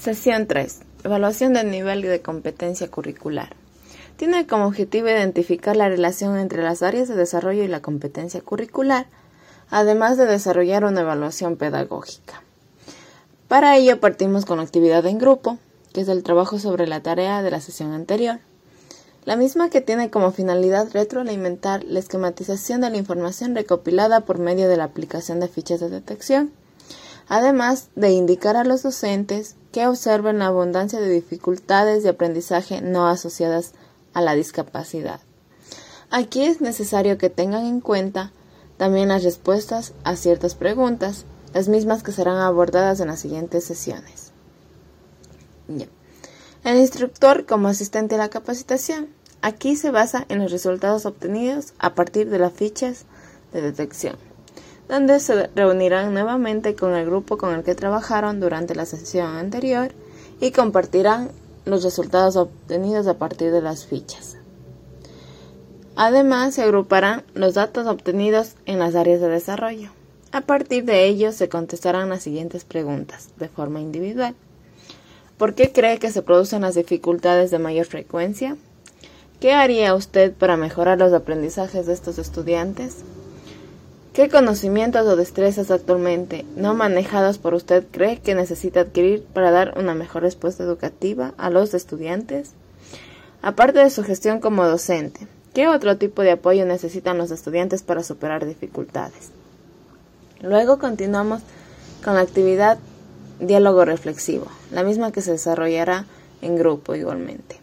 Sesión 3. Evaluación del nivel de competencia curricular. Tiene como objetivo identificar la relación entre las áreas de desarrollo y la competencia curricular, además de desarrollar una evaluación pedagógica. Para ello partimos con actividad en grupo, que es el trabajo sobre la tarea de la sesión anterior. La misma que tiene como finalidad retroalimentar la esquematización de la información recopilada por medio de la aplicación de fichas de detección, además de indicar a los docentes que observen la abundancia de dificultades de aprendizaje no asociadas a la discapacidad. Aquí es necesario que tengan en cuenta también las respuestas a ciertas preguntas, las mismas que serán abordadas en las siguientes sesiones. El instructor como asistente a la capacitación. Aquí se basa en los resultados obtenidos a partir de las fichas de detección donde se reunirán nuevamente con el grupo con el que trabajaron durante la sesión anterior y compartirán los resultados obtenidos a partir de las fichas. Además, se agruparán los datos obtenidos en las áreas de desarrollo. A partir de ellos se contestarán las siguientes preguntas de forma individual. ¿Por qué cree que se producen las dificultades de mayor frecuencia? ¿Qué haría usted para mejorar los aprendizajes de estos estudiantes? ¿Qué conocimientos o destrezas actualmente no manejados por usted cree que necesita adquirir para dar una mejor respuesta educativa a los estudiantes? Aparte de su gestión como docente, ¿qué otro tipo de apoyo necesitan los estudiantes para superar dificultades? Luego continuamos con la actividad diálogo reflexivo, la misma que se desarrollará en grupo igualmente.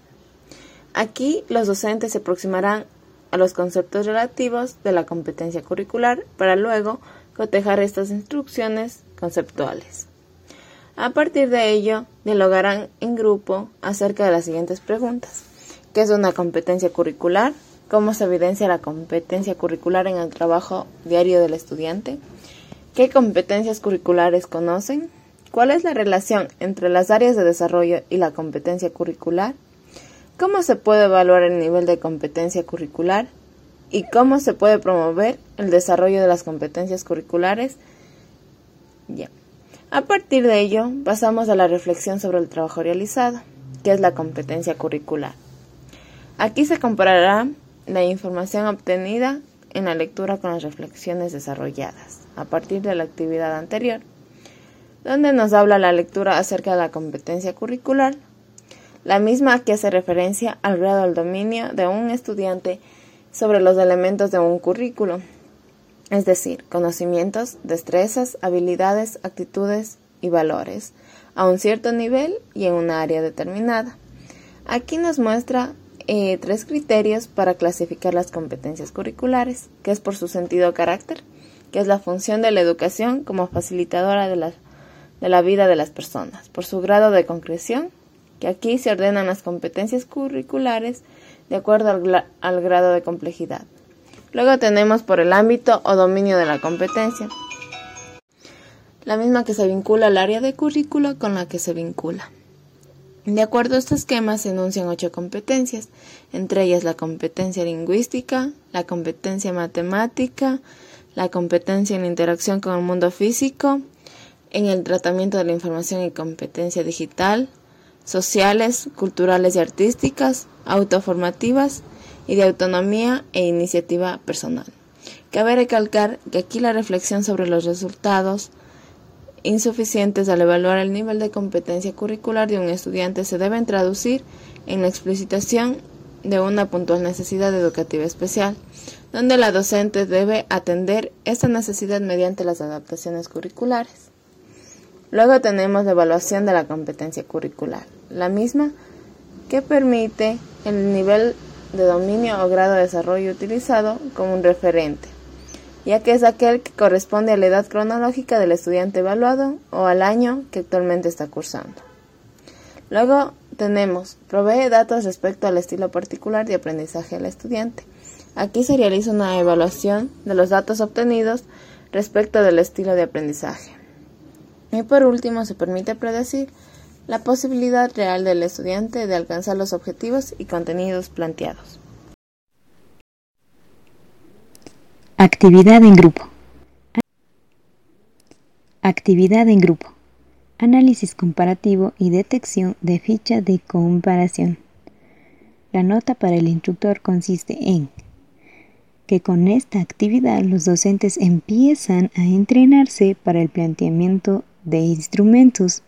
Aquí los docentes se aproximarán a los conceptos relativos de la competencia curricular para luego cotejar estas instrucciones conceptuales. A partir de ello, dialogarán en grupo acerca de las siguientes preguntas. ¿Qué es una competencia curricular? ¿Cómo se evidencia la competencia curricular en el trabajo diario del estudiante? ¿Qué competencias curriculares conocen? ¿Cuál es la relación entre las áreas de desarrollo y la competencia curricular? ¿Cómo se puede evaluar el nivel de competencia curricular? ¿Y cómo se puede promover el desarrollo de las competencias curriculares? Ya. A partir de ello, pasamos a la reflexión sobre el trabajo realizado, que es la competencia curricular. Aquí se comparará la información obtenida en la lectura con las reflexiones desarrolladas a partir de la actividad anterior, donde nos habla la lectura acerca de la competencia curricular, la misma que hace referencia al grado del dominio de un estudiante sobre los elementos de un currículo, es decir, conocimientos, destrezas, habilidades, actitudes y valores, a un cierto nivel y en una área determinada. Aquí nos muestra eh, tres criterios para clasificar las competencias curriculares, que es por su sentido carácter, que es la función de la educación como facilitadora de la, de la vida de las personas, por su grado de concreción, que aquí se ordenan las competencias curriculares de acuerdo al, grado de complejidad. Luego tenemos por el ámbito o dominio de la competencia, la misma que se vincula al área de currículo con la que se vincula. De acuerdo a este esquema se enuncian ocho competencias, entre ellas la competencia lingüística, la competencia matemática, la competencia en interacción con el mundo físico, en el tratamiento de la información y competencia digital, sociales, culturales y artísticas, autoformativas y de autonomía e iniciativa personal. Cabe recalcar que aquí la reflexión sobre los resultados insuficientes al evaluar el nivel de competencia curricular de un estudiante se deben traducir en la explicitación de una puntual necesidad educativa especial, donde la docente debe atender esta necesidad mediante las adaptaciones curriculares. Luego tenemos la evaluación de la competencia curricular la misma que permite el nivel de dominio o grado de desarrollo utilizado como un referente, ya que es aquel que corresponde a la edad cronológica del estudiante evaluado o al año que actualmente está cursando. Luego tenemos, provee datos respecto al estilo particular de aprendizaje del estudiante. Aquí se realiza una evaluación de los datos obtenidos respecto del estilo de aprendizaje. Y por último, se permite predecir la posibilidad real del estudiante de alcanzar los objetivos y contenidos planteados. Actividad en grupo. Actividad en grupo. análisis comparativo y detección de ficha de comparación. La nota para el instructor consiste en que con esta actividad los docentes empiezan a entrenarse para el planteamiento de instrumentos.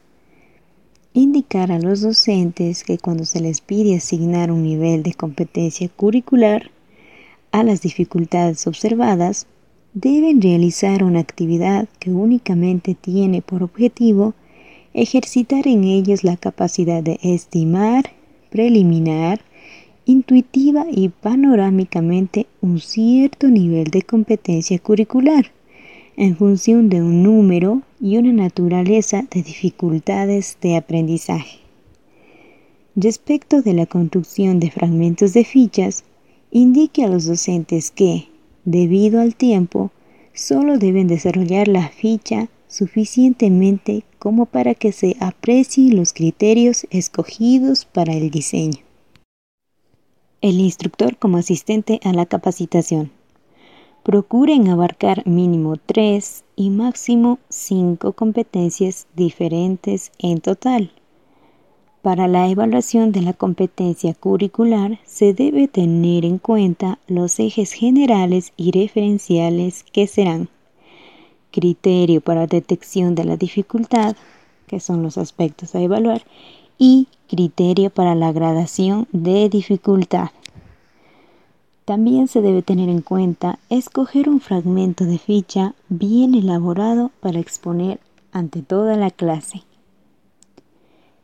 Indicar a los docentes que cuando se les pide asignar un nivel de competencia curricular a las dificultades observadas, deben realizar una actividad que únicamente tiene por objetivo ejercitar en ellos la capacidad de estimar, preliminar, intuitiva y panorámicamente un cierto nivel de competencia curricular en función de un número y una naturaleza de dificultades de aprendizaje. Respecto de la construcción de fragmentos de fichas, indique a los docentes que, debido al tiempo, solo deben desarrollar la ficha suficientemente como para que se aprecien los criterios escogidos para el diseño. El instructor como asistente a la capacitación. Procuren abarcar mínimo tres y máximo cinco competencias diferentes en total. Para la evaluación de la competencia curricular se debe tener en cuenta los ejes generales y referenciales que serán criterio para detección de la dificultad, que son los aspectos a evaluar, y criterio para la gradación de dificultad. También se debe tener en cuenta escoger un fragmento de ficha bien elaborado para exponer ante toda la clase.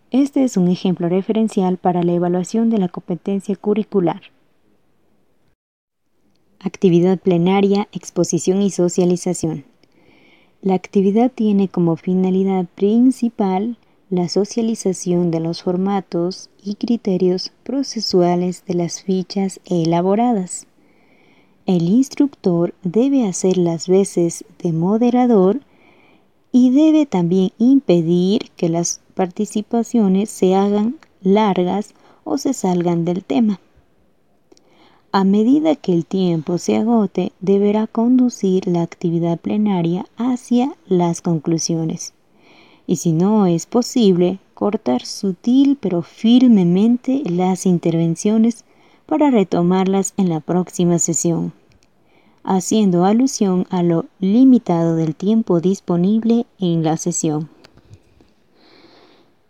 Este es un ejemplo referencial para la evaluación de la competencia curricular. Actividad plenaria, exposición y socialización. La actividad tiene como finalidad principal la socialización de los formatos y criterios procesuales de las fichas elaboradas. El instructor debe hacer las veces de moderador y debe también impedir que las participaciones se hagan largas o se salgan del tema. A medida que el tiempo se agote, deberá conducir la actividad plenaria hacia las conclusiones y si no es posible, cortar sutil pero firmemente las intervenciones para retomarlas en la próxima sesión, haciendo alusión a lo limitado del tiempo disponible en la sesión.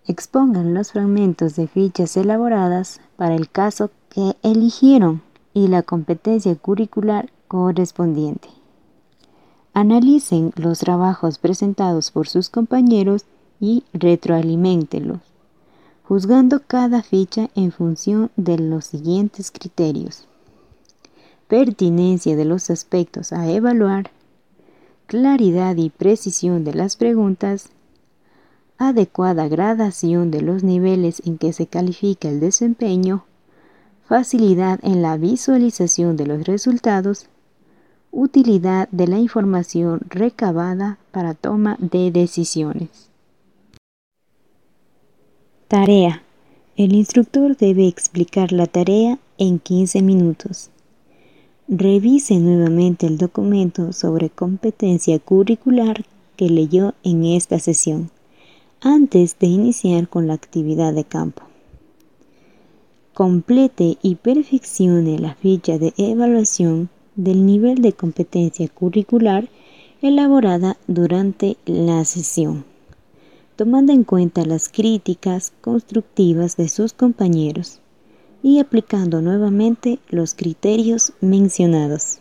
Expongan los fragmentos de fichas elaboradas para el caso que eligieron y la competencia curricular correspondiente. Analicen los trabajos presentados por sus compañeros y retroaliméntenlos, juzgando cada ficha en función de los siguientes criterios. Pertinencia de los aspectos a evaluar, claridad y precisión de las preguntas, adecuada gradación de los niveles en que se califica el desempeño, facilidad en la visualización de los resultados, utilidad de la información recabada para toma de decisiones. Tarea. El instructor debe explicar la tarea en 15 minutos. Revise nuevamente el documento sobre competencia curricular que leyó en esta sesión, antes de iniciar con la actividad de campo. Complete y perfeccione la ficha de evaluación del nivel de competencia curricular elaborada durante la sesión, tomando en cuenta las críticas constructivas de sus compañeros y aplicando nuevamente los criterios mencionados.